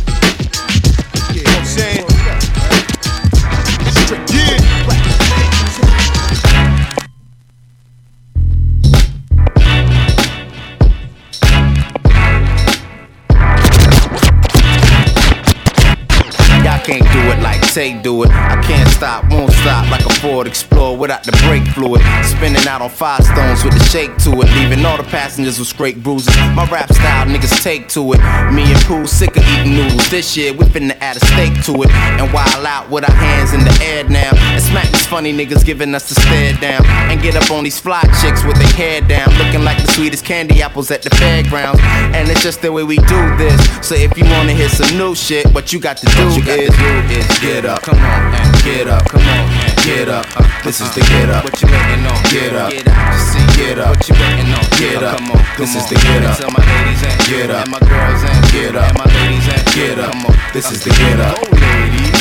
Can't do it like Tay do it. I can't stop, won't stop like a Ford Explorer without the brake fluid. Spinning out on five stones with a shake to it, leaving all the passengers with scrape bruises. My rap style, niggas take to it. Me and Pooh sick of eating noodles. This year we finna add a steak to it and wild out with our hands in the air now. And smack these funny niggas giving us the stare down. And get up on these fly chicks with their hair down, looking like the sweetest candy apples at the fairgrounds. And it's just the way we do this. So if you wanna hear some new shit, what you got to do, is, do is get up. Come on, and get up. Come on, and get up. Uh, this is the get up. What you waiting on? Get up. Get up. See, get up. What you waiting on? Get up. Come on, this is the get up. Tell my ladies and get up. And my girls and get up. And my ladies and get up. Come on, this is the get up.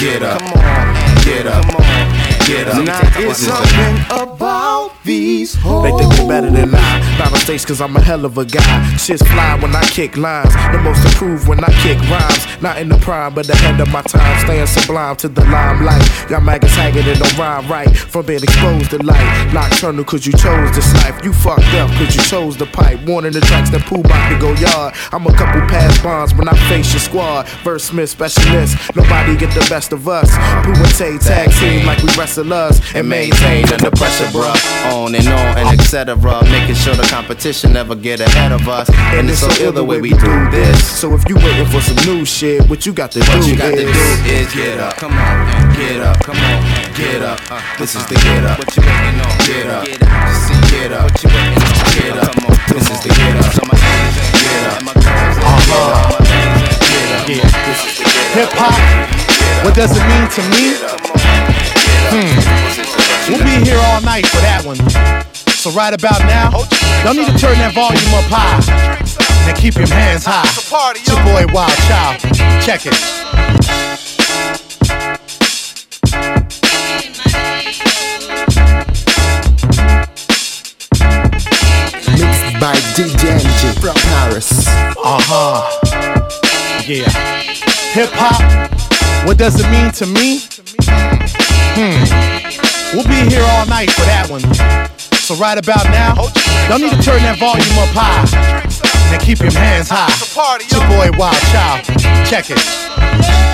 Get up. Come on, get up. Get up. Now it's something about these hoes. They think they're better than I. Not mistakes, cause I'm a hell of a guy. Shit's fly when I kick lines. The most improved when I kick rhymes. Not in the prime, but ahead of my time. Staying sublime to the limelight. Y'all maggots hanging and don't rhyme right. From being exposed to light. Nocturnal, cause you chose this life. You fucked up, cause you chose the pipe. Warning the tracks that Pooh about to go yard. I'm a couple past bonds when I face your squad. Verse Smith specialist. Nobody get the best of us. Pooh and Tay tag team like we wrestlers. And maintain under pressure, bruh. On and on and etc. Making sure the competition never get ahead of us. And it's so ill the way we do this. So if you waiting for some new shit, what you got to What do you got to is do is get up. Come on, get up. Come on, get up. Uh, this is the get up. What you waiting on? Get up. Get up. See, get up. What you waiting on? Get up. Come on, this is the get up. Some get up. Uh-huh. Yeah. Hip hop, what does it mean to me? Hmm. We'll be here all night for that one. So right about now, y'all need to turn that volume up high and keep your hands high. It's your boy Wild Child. Check it. Mixed by DJ NG from Paris. Uh huh. Yeah. Hip hop, what does it mean to me? Hmm. We'll be here all night for that one. So right about now, y'all need to turn that volume up high and keep your hands high. It's your boy Wild Child. Check it.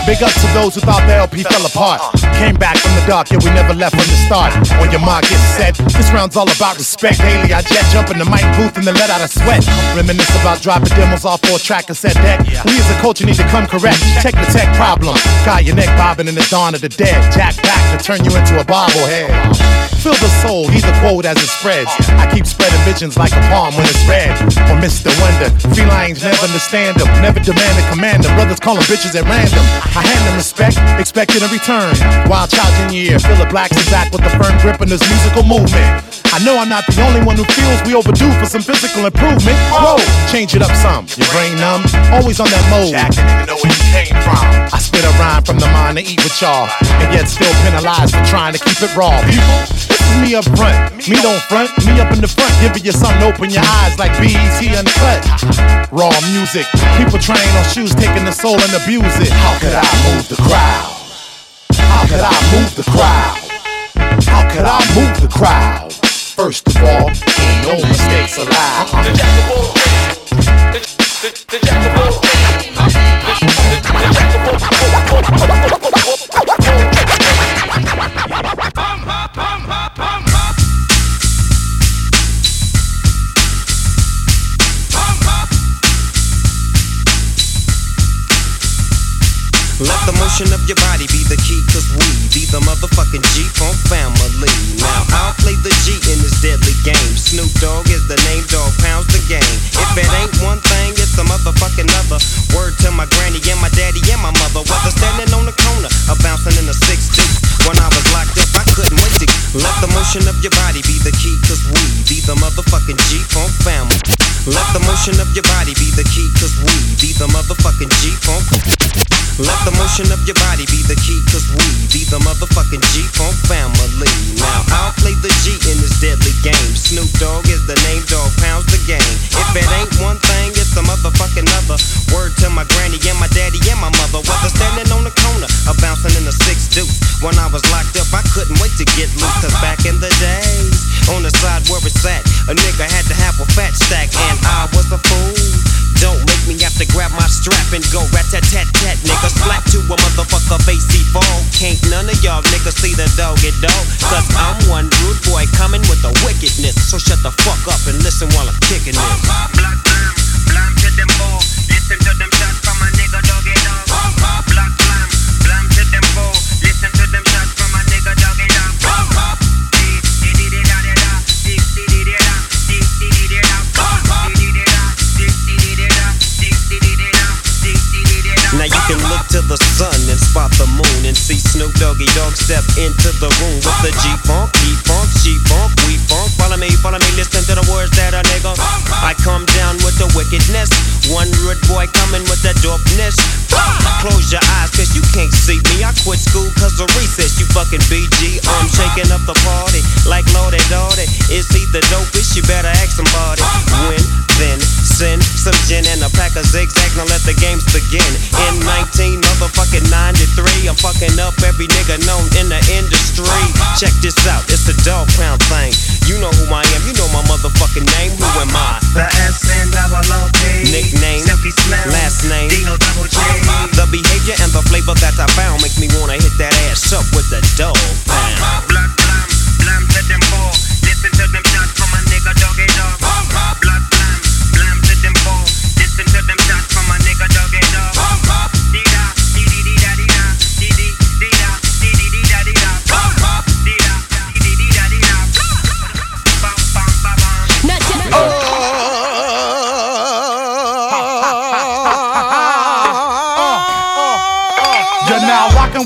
Big up to those who thought the LP fell apart. Came back from the dark, yeah, we never left from the start. When your mark gets set, this round's all about respect. Daily, I jet jump in the mic booth and then let out a sweat. Reminisce about dropping demos off for a track cassette deck. We as a culture need to come correct. Check the tech problem. Got your neck bobbing in the dawn of the dead. Jack back to turn you into a bobblehead. Feel the soul, he's a quote as it spreads. I keep spreading visions like a palm when it's red. Or Mr. Wonder, felines never understand them, never demand a command them. Brothers call them bitches at random. I hand them respect, expected in return. Wildchild in your ear, feel the blacks is back with the firm grip on this musical movement. I know I'm not the only one who feels we overdue for some physical improvement. Whoa, change it up some. Your brain numb, always on that mode. Jack, know where you came from. I spit a rhyme from the mind to eat with y'all, and yet still penalized for trying to keep it raw. People, this is me up front. Me don't front, me up in the front, giving you something open your eyes like BET uncut. Raw music, people trying on shoes, taking the soul and abuse it. How could I move the crowd? How could I move the crowd? How could I move the crowd? First of all, no mistakes allowed. Let the motion of your body be the key, cause we be the motherfucking G-Funk family. Now I'll play the G in this deadly game. Snoop Dogg is the name, dog pounds the game. If it ain't one thing, it's a motherfucking other. Word to my granny and my daddy and my mother. Whether standing on the corner or bouncing in a six deep. When I was locked up, I couldn't wait to let the motion of your body be the key, cause we be the motherfucking G-Funk family. Let the motion of your body be the key, cause we be the motherfucking G-Funk. Let the motion of your body be the key, cause we be the motherfucking G-Funk family. Now I'll play the G in this deadly game. Snoop Dogg is the name, dog pounds the game. If it ain't one thing, it's a motherfucking other. Word to my granny and my daddy and my mother. Whether standing on the corner or bouncing in a six deuce. When I was locked up, I couldn't wait to get loose. Cause back in the days, on the side where it's at, a nigga had to have a fat stack, and I was a fool. Don't make me have to grab my strap and go rat tat tat tat. Nigga, slap to a motherfucker face he fall. Can't none of y'all niggas see the dog get dog. Cause I'm one rude boy coming with the wickedness. So shut the fuck up and listen while I'm kicking this. Blood blam, blam to them all. Listen to them the sun and spot the moon and see Snoop Doggy Dogg step into the room with the G funk, G funk, G funk, we funk. Follow me, follow me, listen to the words that a nigga. I come down with the wickedness. One rude boy coming with the dopeness. Close your eyes, cause you can't see me. I quit school cause of recess, you fucking BG. I'm shaking up the party like Lordy Dotty. Is he the dopest? You better ask somebody. When, then, some gin and a pack of zigzag. Now let the games begin. In 19 motherfucking 93, I'm fucking up every nigga known in the industry. Check this out, it's the dog pound thing. You know who I am, you know my motherfucking name. Who am I? The S and double O P. Nickname, Silky Slim. last name. Dino double J. The behavior and the flavor that I found makes me wanna hit that ass up with the dog pound. Blood blam, blam to them all.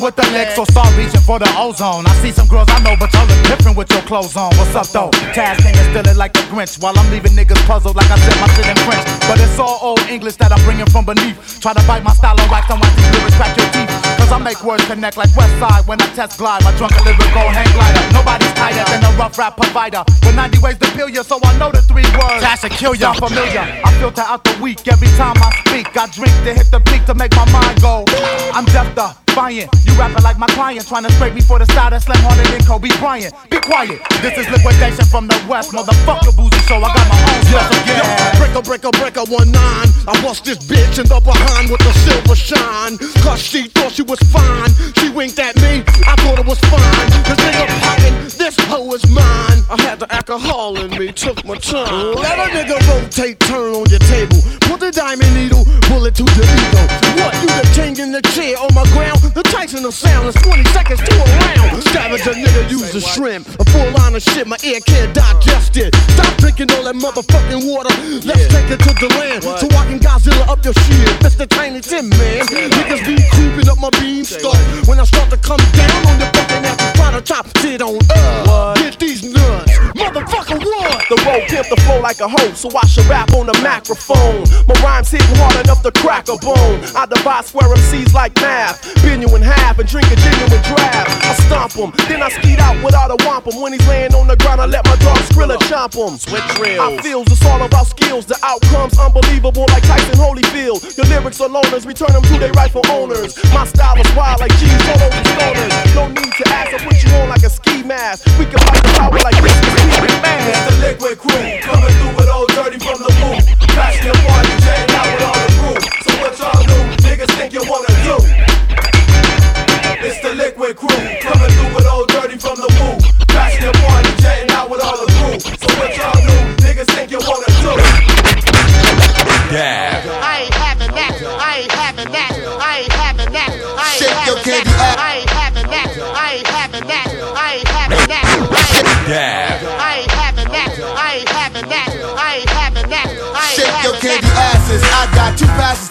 With the Knicks, so start reaching for the ozone. I see some girls I know, but y'all look different with your clothes on. What's up though? Tash still it like the Grinch, while I'm leaving niggas puzzled like I said my shit in French. But it's all old English that I'm bringing from beneath. Try to bite my style of wax and watch these lyrics crack your teeth. Cause I make words connect like West Side when I test glide. My drunken lyrical hang glider. Nobody's tighter than a rough rap provider. With 90 ways to kill you, so I know the three words. Cash to kill ya. Familiar. I filter out the weak every time I speak. I drink to hit the peak to make my mind go. I'm deaf defiant. You rapping like my client, trying to scrape me for the style that slam harder than Kobe Bryant. Be quiet. This is liquidation from the west, motherfucker boozy so I got my own stuff get. Breaker, breaker, breaker, one nine. I bust this bitch in the behind with the silver shine. Cause she thought she was fine. She winked at me, I thought it was fine. This nigga poppin', this hoe is mine. I had the alcohol in me, took my time. Let a nigga rotate, turn on your table. Put the diamond needle, bullet to the ego. What, you the king in the chair on my ground? The Tyson of sound is 20 seconds to a round. Savage a nigga use a shrimp. A full line of shit, my ear can't digest it. Stop drinking all that motherfucking water. Let's take it to the land. So I can Godzilla up your shit. Mr. Tiny Tim, man. Niggas be creeping up my beanstalk. When I start to come down on your fucking ass, try to top shit on up. Get these nuts. Motherfucker, what? The road pimp the flow like a hoe, so I should rap on the microphone. My rhymes hitting hard enough to crack a bone. I divide square MCs like math. Bend you in half and drink a genuine draft. I stomp him, then I speed out without a whomp him. When he's laying on the ground, I let my dog Skrilla chomp him. Switch reels. I feels it's all about skills. The outcome's unbelievable like Tyson Holyfield. Your lyrics are loners, return them to their rightful owners. My style is wild like cheese all over stoners. No need to ask, I put you on like a ski mask. We can fight the power like this. It's the liquid crew coming through with old dirty from the booth. Crashing your party, jetting out with all the crew. So what y'all do? Niggas think you wanna do? It's the liquid crew coming through with old dirty from the booth. Crashing your party, jetting out with all the crew. So what y'all do? Niggas think you wanna do? Yeah. I ain't having that. I ain't having that. I ain't having that. Shake your candy up.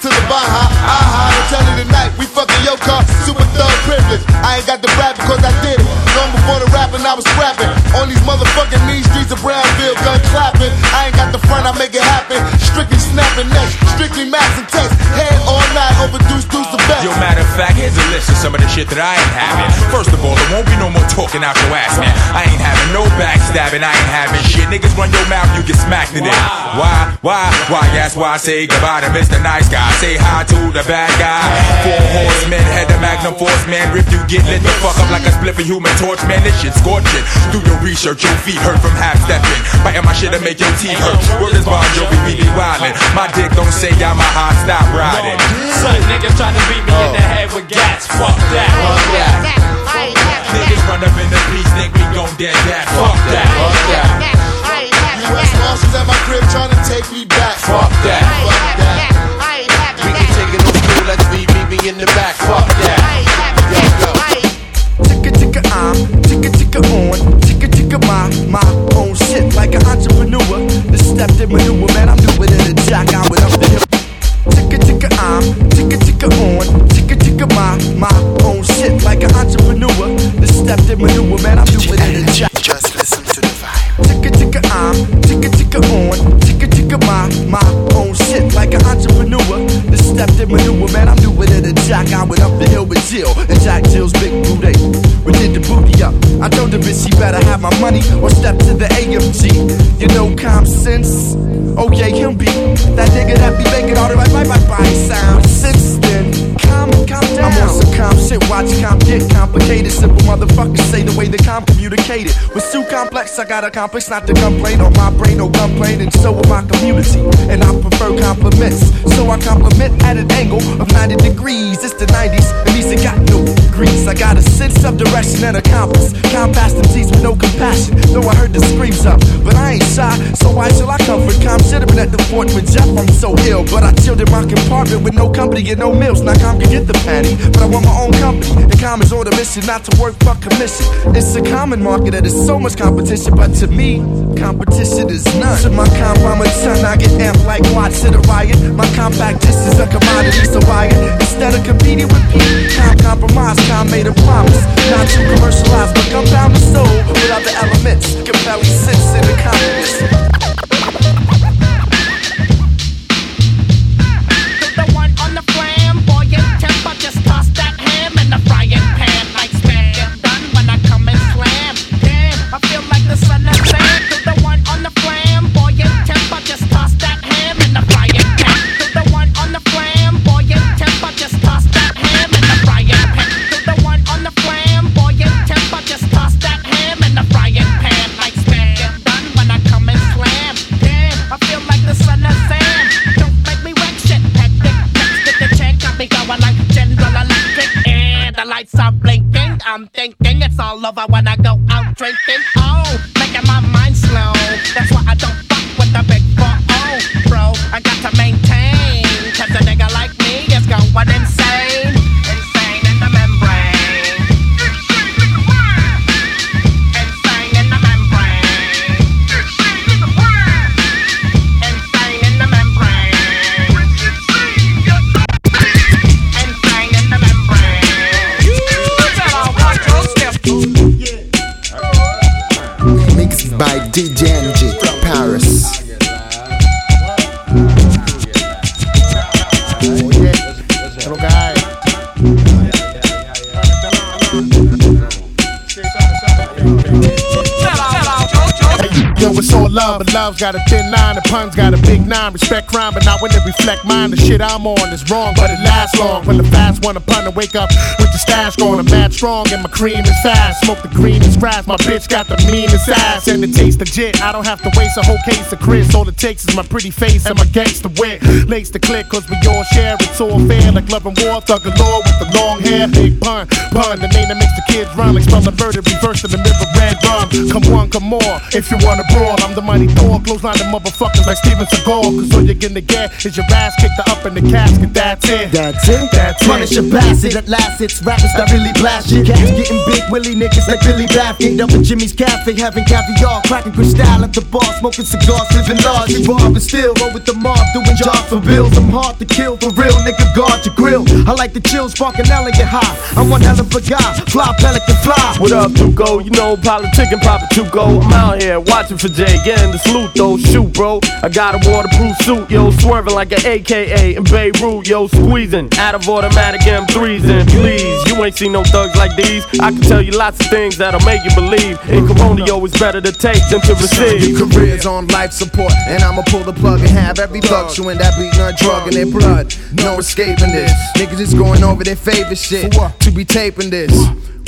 To the Baja. Aha, the tell you tonight. We fucking your car. Super thug privilege. I ain't got the rap because I did it. Long before the rapping, I was scrapping. On these motherfucking mean streets of Brownsville, gun clapping. I ain't got the front, I make it happen. Strictly snapping next. Strictly and text. Head all night, overdose, fact, here's a list of some of the shit that I ain't having. First of all, there won't be no more talking out your ass, man. I ain't having no backstabbing, I ain't having shit. Niggas run your mouth, you get smacked in it. Why, why, why? That's why I say goodbye to Mr. Nice Guy. Say hi to the bad guy. Four horsemen, head the Magnum Force, man. If you get lit the fuck up like a split for human torch, man, this shit scorching. Do your research, your feet hurt from half stepping. Biting my shit to make your teeth hurt. Word is Bon Jovi, we be wildin'. My dick don't say I'm a hot stop riding. Son, niggas trying to beat me in the head with gas. Fuck that. Fuck that. Niggas run up in the piece, think we gon' dead that. Fuck that. Fuck that. U.S. Marshals at my crib trying to take me back. Fuck that. Fuck that. We can take it old school, let's leave me in the back. Fuck that. Ticka ticka I'm, ticka ticka on, ticka ticka my, my own shit like an entrepreneur. The step that maneuver, man, I'm doing it in a jack, I'm with up the hill. Ticka ticka I'm, ticka ticka on, ticka ticka my, my own shit like an entrepreneur. The step that maneuver, man, I'm doing it in a jack. Just listen to the vibe. Ticka ticka I'm, ticka ticka on, ticka ticka my, my own shit like an entrepreneur. The step that maneuver, man, I'm doing it a jack, I went up the hill with Jill and Jack Jill's big booty. We did the booty up. I told the bitch she better have my money or step to the AMG. You know common sense. Oh yeah, him be that nigga that be making all the right, right, right, right sound. Since then, calm, calm down. I'm on some calm shit. Watch Com get complicated. Simple motherfuckers say the way they calm communicated. Was too complex. I got a complex not to complain on my brain, no complaint, and so will my community. And I prefer compliments, so I compliment at an angle of 90 degrees. It's the 90s, and these ain't got no degrees. I got a sense of direction and a compass. Compass them T's with no compassion. Though I heard the screams up, but I ain't shy, so why shall I comfort? Com should have been at the fort with Jeff. I'm so ill, but I chilled in my compartment with no company and no meals. Now Com can get the patty, but I want my own company. And Com is on a mission, not to work for commission. It's a common market that is so much competition, but to me, competition is none. To my comp, I'm a ton. I get amped like watch to the riot. My compact disc is a commodity, so I instead of competing with Pete, Com compromise, Com made a promise. Not to commercialize, but come down the soul with other elements. Compelling sense times, got a 10 9 mind. The puns got a big nine. Respect crime, but not when they reflect mine. The shit I'm on is wrong, but it lasts long. When the fast one upon to wake up with the stash going, I'm mad strong and my cream is fast. Smoke the green and grass. My bitch got the meanest ass and it tastes legit. I don't have to waste a whole case of Chris. All it takes is my pretty face and my gangsta wit. Lace the click, cause we all share. It's all fair, like love and war. Thug and lord, with the long hair. Big pun, pun, the name that makes the kids run. Like spell the murder, reverse in the mirror, red rum. Come on, come on, if you wanna brawl. I'm the money Thor, close line the motherfucker motherfuckers like Steven Seagal. Cause all you're gonna get is your ass kicked up in the casket. That's it. That's it. That's it. Punish a bastard at last, it's rappers that really blast shit. Cats getting big willy niggas like Billy Bathgate. Up at Jimmy's Cafe, having caviar, cracking crystal at the bar, smoking cigars, living large. We rob and still roll with the mob, doing jobs for bills. I'm hard to kill, for real, nigga, guard your grill. I like the chills, sparking elegant high. I'm one hell of a guy, fly pelican fly. What up, Tuco? You know, politic and Papa Tuco. I'm out here watching for Jay again. understand the salute though. Shoot, bro. I got a waterproof suit, yo. Swerving like an AKA in Beirut, yo. Squeezing out of automatic M3s. And please, you ain't seen no thugs like these. I can tell you lots of things that'll make you believe. In Corona, yo, it's better to take than to receive. Your career's on life support, and I'ma pull the plug and have every thug chewing that beat nut drug in their blood. No escaping this. Niggas is going over their favorite shit to be taping this.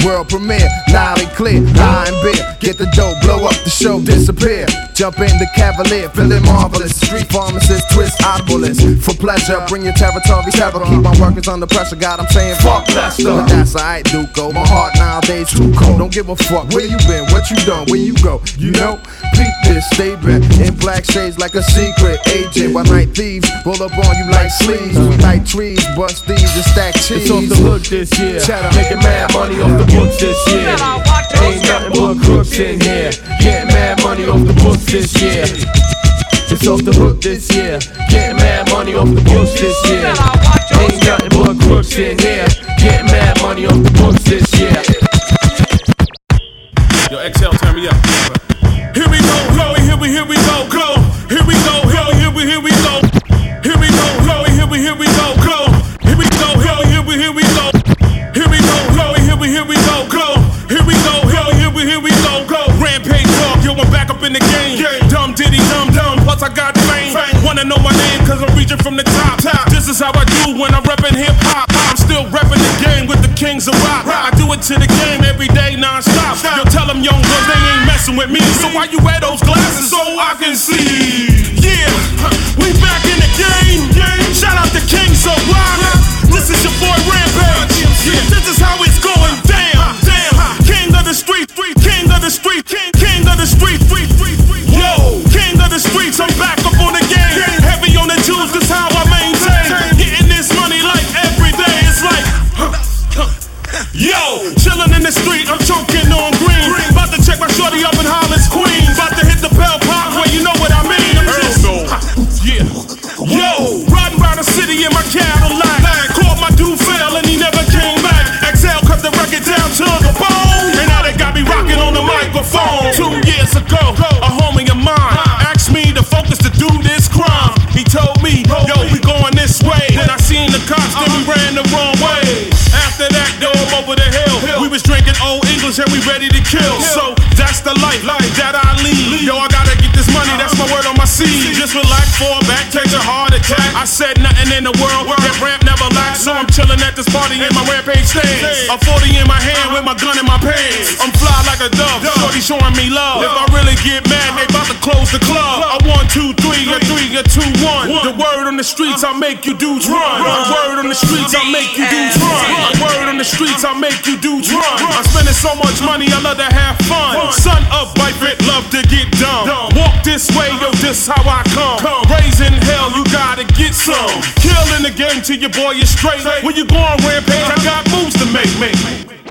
World premiere, loud and clear, high and beer. Get the dough, blow up the show, disappear. Jump in the cavalier, feeling marvelous. Street pharmacist, twist obelisk. For pleasure, bring your territory terror. Keep my workers under pressure, God, I'm saying fuck Lester. But that's alright, Duco. My heart nowadays too cold. Don't give a fuck where you been, what you done, where you go. You know, peep this, stay back. In black shades like a secret agent. While night thieves roll up on you like sleeves. We like trees, bust these and stack cheese. It's off the hook this year. Cheddar. Making mad money off the books this year. Ain't nothing but crooks in here. Getting mad money off the books this year. It's off the hook this year. Getting mad money off the books this year. Ain't nothing but crooks in here. Getting mad money off the books this year. Yo, XL, turn me up. Here we go, go, here we, here we go, go. Here we go, from the top. This is how I do when I'm reppin' hip hop. I'm still reppin' the game with the kings of rock. I do it to the game every day non-stop. Yo, tell them young guns they ain't messing with me. So why you wear those glasses so I can see? Yeah, we back in the game. Shout out to Kings of old and we ready to kill. So that's the life that I lead. Yo, I gotta get this money, uh-huh. that's my word on my seed. Just relax, fall back, take a heart attack. I said nothing in the world, that ramp never lacks. So I'm chilling at this party in my rampage stand. A 40 in my hand with my gun in my pants. I'm fly like a dove, shorty showing me love. If I really get mad, they about to close the club. A one, two, three, a three, a two, one. The word on the streets, I make you dudes run. The word on the streets, I make you dudes run. The word on the streets, I make you dudes run. I'm spending so much money, I love to have fun. Son of Viper, love to get dumb. Walk this way, yo, this how I come. Raising hell, you gotta get some. Killing the game till your boy is straight. When you go on rampage, I got moves to make. make.